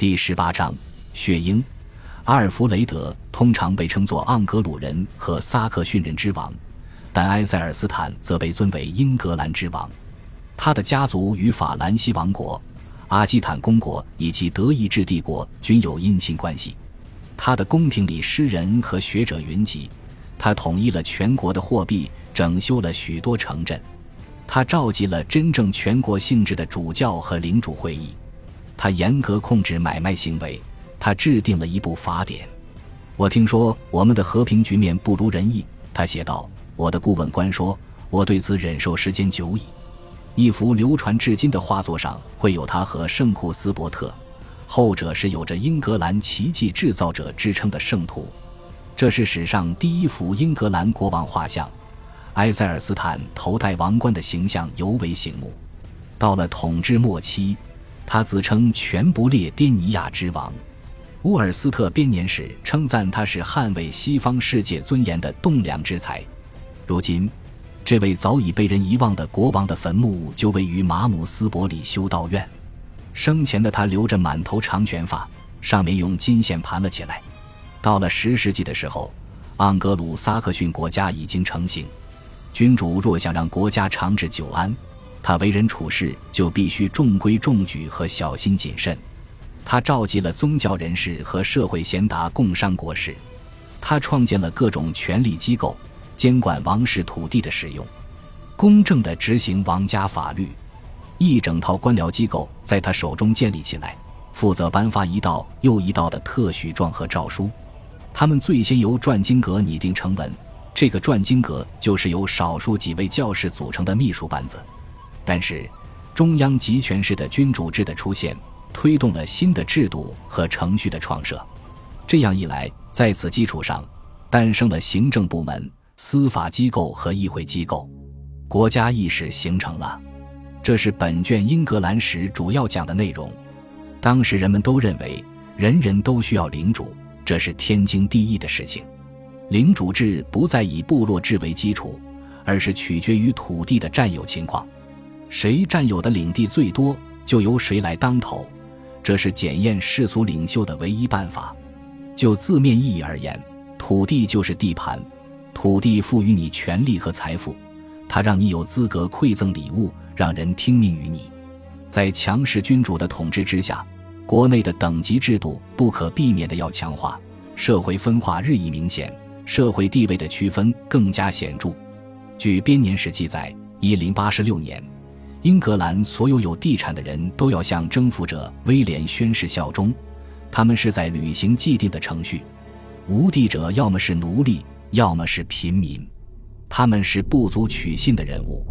第十八章血鹰。阿尔弗雷德通常被称作盎格鲁人和萨克逊人之王，但埃塞尔斯坦则被尊为英格兰之王。他的家族与法兰西王国、阿基坦公国以及德意志帝国均有姻亲关系。他的宫廷里诗人和学者云集，他统一了全国的货币，整修了许多城镇，他召集了真正全国性质的主教和领主会议，他严格控制买卖行为。他制定了一部法典。我听说我们的和平局面不如人意，他写道。我的顾问官说，我对此忍受时间久矣。一幅流传至今的画作上会有他和圣库斯伯特，后者是有着英格兰奇迹制造者之称的圣徒。这是史上第一幅英格兰国王画像，埃塞尔斯坦头戴王冠的形象尤为醒目。到了统治末期，他自称全不列颠尼亚之王。乌尔斯特编年史称赞他是捍卫西方世界尊严的栋梁之才。如今，这位早已被人遗忘的国王的坟墓就位于马姆斯伯里修道院。生前的他留着满头长卷发，上面用金线盘了起来。到了十世纪的时候，盎格鲁撒克逊国家已经成型。君主若想让国家长治久安，他为人处事就必须中规中矩和小心谨慎。他召集了宗教人士和社会贤达共商国事，他创建了各种权力机构，监管王室土地的使用，公正地执行王家法律。一整套官僚机构在他手中建立起来，负责颁发一道又一道的特许状和诏书。他们最先由转经阁拟定成文，这个转经阁就是由少数几位教士组成的秘书班子。但是，中央集权式的君主制的出现。推动了新的制度和程序的创设，这样一来，在此基础上，诞生了行政部门、司法机构和议会机构，国家意识形成了。这是本卷英格兰史主要讲的内容。当时人们都认为，人人都需要领主，这是天经地义的事情。领主制不再以部落制为基础，而是取决于土地的占有情况，谁占有的领地最多，就由谁来当头。这是检验世俗领袖的唯一办法。就字面意义而言，土地就是地盘，土地赋予你权利和财富，它让你有资格馈赠礼物，让人听命于你。在强势君主的统治之下，国内的等级制度不可避免的要强化，社会分化日益明显，社会地位的区分更加显著。据编年史记载，一零八十六年。英格兰所有有地产的人都要向征服者威廉宣誓效忠，他们是在履行既定的程序。无地者要么是奴隶，要么是平民，他们是不足取信的人物。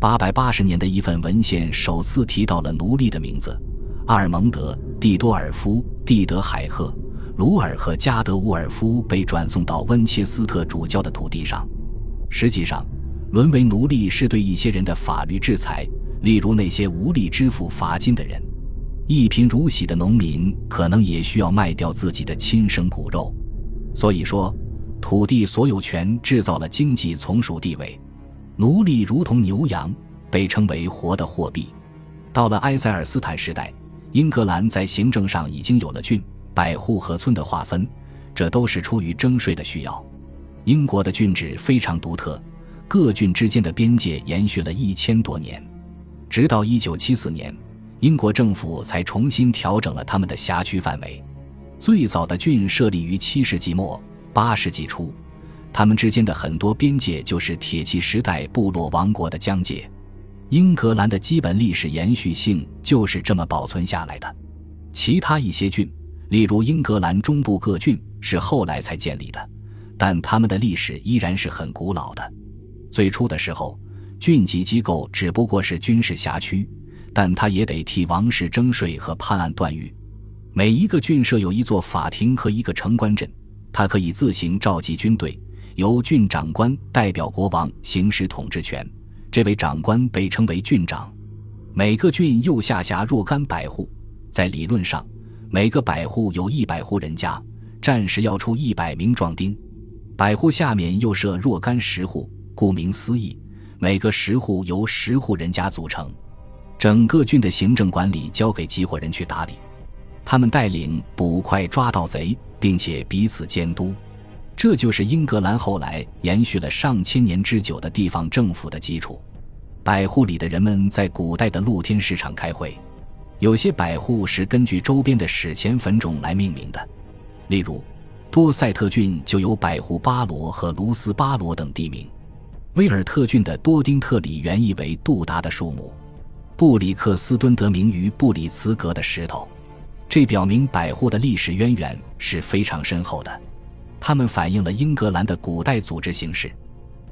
八百八十年的一份文献首次提到了奴隶的名字：阿尔蒙德·蒂多尔夫·蒂德海赫、鲁尔和加德乌尔夫被转送到温切斯特主教的土地上。实际上，沦为奴隶是对一些人的法律制裁。例如那些无力支付罚金的人，一贫如洗的农民可能也需要卖掉自己的亲生骨肉。所以说，土地所有权制造了经济从属地位，奴隶如同牛羊，被称为活的货币。到了埃塞尔斯坦时代，英格兰在行政上已经有了郡、百户和村的划分，这都是出于征税的需要。英国的郡制非常独特，各郡之间的边界延续了一千多年。直到一九七四年，英国政府才重新调整了他们的辖区范围。最早的郡设立于七世纪末八世纪初，他们之间的很多边界就是铁器时代部落王国的疆界。英格兰的基本历史延续性就是这么保存下来的。其他一些郡，例如英格兰中部各郡，是后来才建立的，但他们的历史依然是很古老的。最初的时候。郡级机构只不过是军事辖区，但他也得替王室征税和判案断狱。每一个郡设有一座法庭和一个城关镇，他可以自行召集军队，由郡长官代表国王行使统治权。这位长官被称为郡长。每个郡又下辖若干百户，在理论上，每个百户有一百户人家，战时要出一百名壮丁。百户下面又设若干十户，顾名思义。每个十户由十户人家组成，整个郡的行政管理交给集伙人去打理。他们带领捕快抓盗贼，并且彼此监督。这就是英格兰后来延续了上千年之久的地方政府的基础。百户里的人们在古代的露天市场开会，有些百户是根据周边的史前坟冢来命名的，例如多塞特郡就有百户巴罗和卢斯巴罗等地名。威尔特郡的多丁特里原意为杜达的树木，布里克斯敦得名于布里茨格的石头，这表明百户的历史渊源是非常深厚的。它们反映了英格兰的古代组织形式，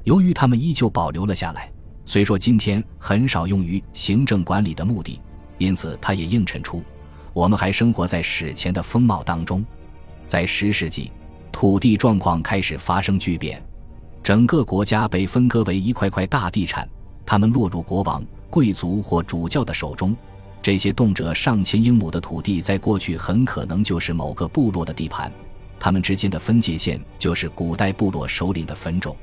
由于它们依旧保留了下来，虽说今天很少用于行政管理的目的，因此它也映衬出我们还生活在史前的风貌当中。在十世纪，土地状况开始发生巨变，整个国家被分割为一块块大地产，它们落入国王、贵族或主教的手中。这些动辄上千英亩的土地，在过去很可能就是某个部落的地盘。他们之间的分界线就是古代部落首领的坟冢。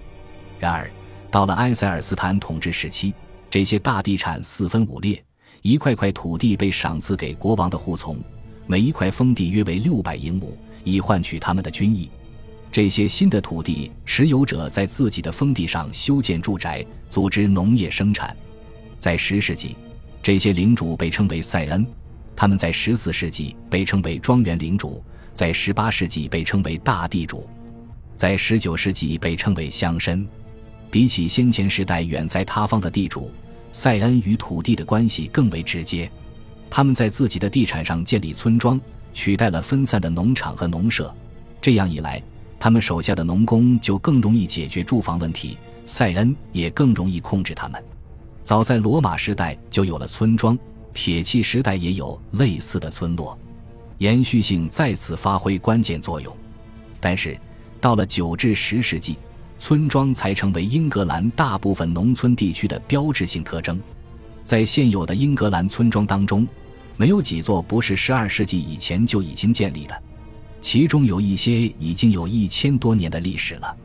然而，到了埃塞尔斯坦统治时期，这些大地产四分五裂，一块块土地被赏赐给国王的护从，每一块封地约为六百英亩，以换取他们的军役。这些新的土地持有者在自己的封地上修建住宅，组织农业生产。在十世纪，这些领主被称为塞恩，他们在十四世纪被称为庄园领主。在十八世纪被称为大地主，在十九世纪被称为乡绅。比起先前时代远在他方的地主，塞恩与土地的关系更为直接。他们在自己的地产上建立村庄，取代了分散的农场和农舍。这样一来，他们手下的农工就更容易解决住房问题，塞恩也更容易控制他们。早在罗马时代就有了村庄，铁器时代也有类似的村落。延续性再次发挥关键作用，但是到了九至十世纪，村庄才成为英格兰大部分农村地区的标志性特征。在现有的英格兰村庄当中，没有几座不是十二世纪以前就已经建立的，其中有一些已经有一千多年的历史了。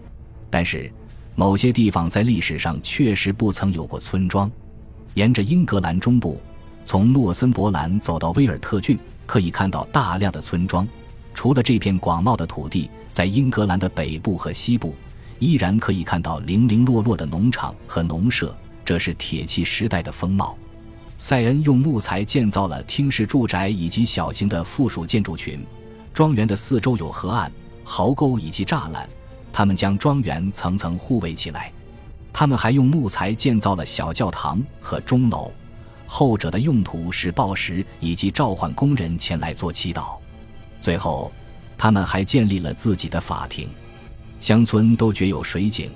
但是，某些地方在历史上确实不曾有过村庄。沿着英格兰中部，从诺森伯兰走到威尔特郡。可以看到大量的村庄，除了这片广袤的土地，在英格兰的北部和西部，依然可以看到零零落落的农场和农舍，这是铁器时代的风貌。塞恩用木材建造了厅式住宅以及小型的附属建筑群，庄园的四周有河岸、壕沟以及栅栏，他们将庄园层层护卫起来。他们还用木材建造了小教堂和钟楼。后者的用途是报时以及召唤工人前来做祈祷。最后，他们还建立了自己的法庭。乡村都绝有水井，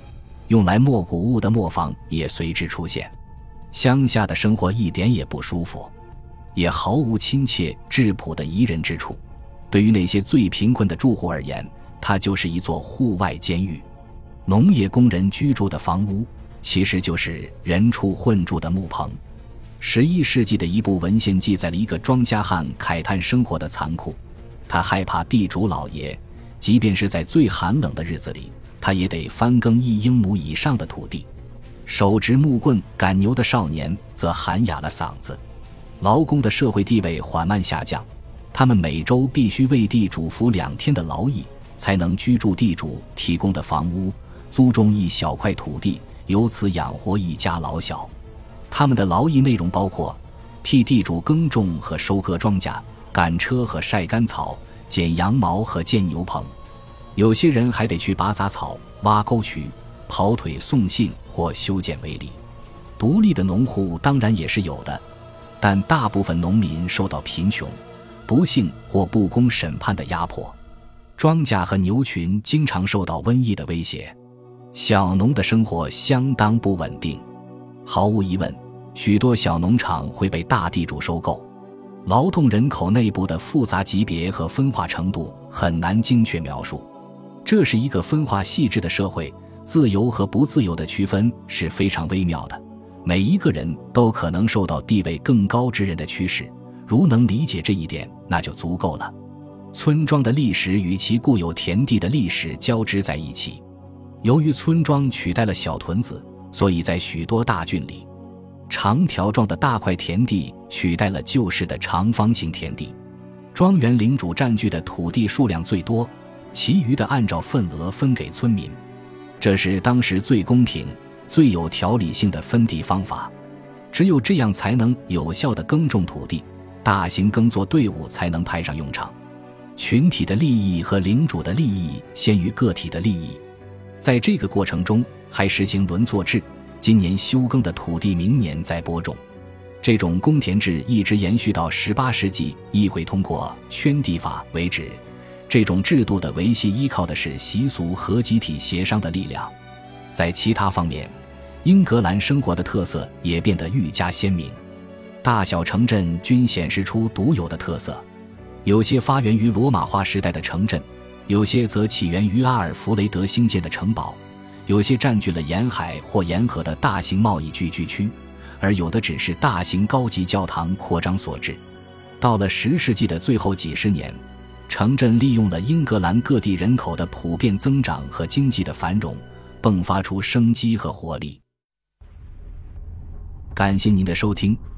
用来磨谷物的磨坊也随之出现。乡下的生活一点也不舒服，也毫无亲切质朴的宜人之处。对于那些最贫困的住户而言，它就是一座户外监狱。农业工人居住的房屋，其实就是人畜混住的木棚。十一世纪的一部文献记载了一个庄稼汉慨叹生活的残酷。他害怕地主老爷，即便是在最寒冷的日子里，他也得翻耕一英亩以上的土地。手执木棍赶牛的少年则喊哑了嗓子。劳工的社会地位缓慢下降，他们每周必须为地主服两天的劳役，才能居住地主提供的房屋，租种一小块土地，由此养活一家老小。他们的劳役内容包括替地主耕种和收割庄稼、赶车和晒干草、剪羊毛和建牛棚。有些人还得去拔杂草、挖沟渠、跑腿送信或修建围篱。独立的农户当然也是有的，但大部分农民受到贫穷、不幸或不公审判的压迫。庄稼和牛群经常受到瘟疫的威胁。小农的生活相当不稳定。毫无疑问。许多小农场会被大地主收购，劳动人口内部的复杂级别和分化程度很难精确描述。这是一个分化细致的社会，自由和不自由的区分是非常微妙的。每一个人都可能受到地位更高之人的驱使，如能理解这一点，那就足够了。村庄的历史与其固有田地的历史交织在一起。由于村庄取代了小屯子，所以在许多大郡里。长条状的大块田地取代了旧式的长方形田地，庄园领主占据的土地数量最多，其余的按照份额分给村民，这是当时最公平、最有条理性的分地方法。只有这样，才能有效地耕种土地，大型耕作队伍才能派上用场。群体的利益和领主的利益先于个体的利益，在这个过程中还实行轮作制。今年休耕的土地，明年再播种。这种公田制一直延续到十八世纪议会通过圈地法为止。这种制度的维系依靠的是习俗和集体协商的力量。在其他方面，英格兰生活的特色也变得愈加鲜明。大小城镇均显示出独有的特色。有些发源于罗马化时代的城镇，有些则起源于阿尔弗雷德兴建的城堡，有些占据了沿海或沿河的大型贸易聚居区，而有的只是大型高级教堂扩张所致。到了十世纪的最后几十年，城镇利用了英格兰各地人口的普遍增长和经济的繁荣，迸发出生机和活力。感谢您的收听，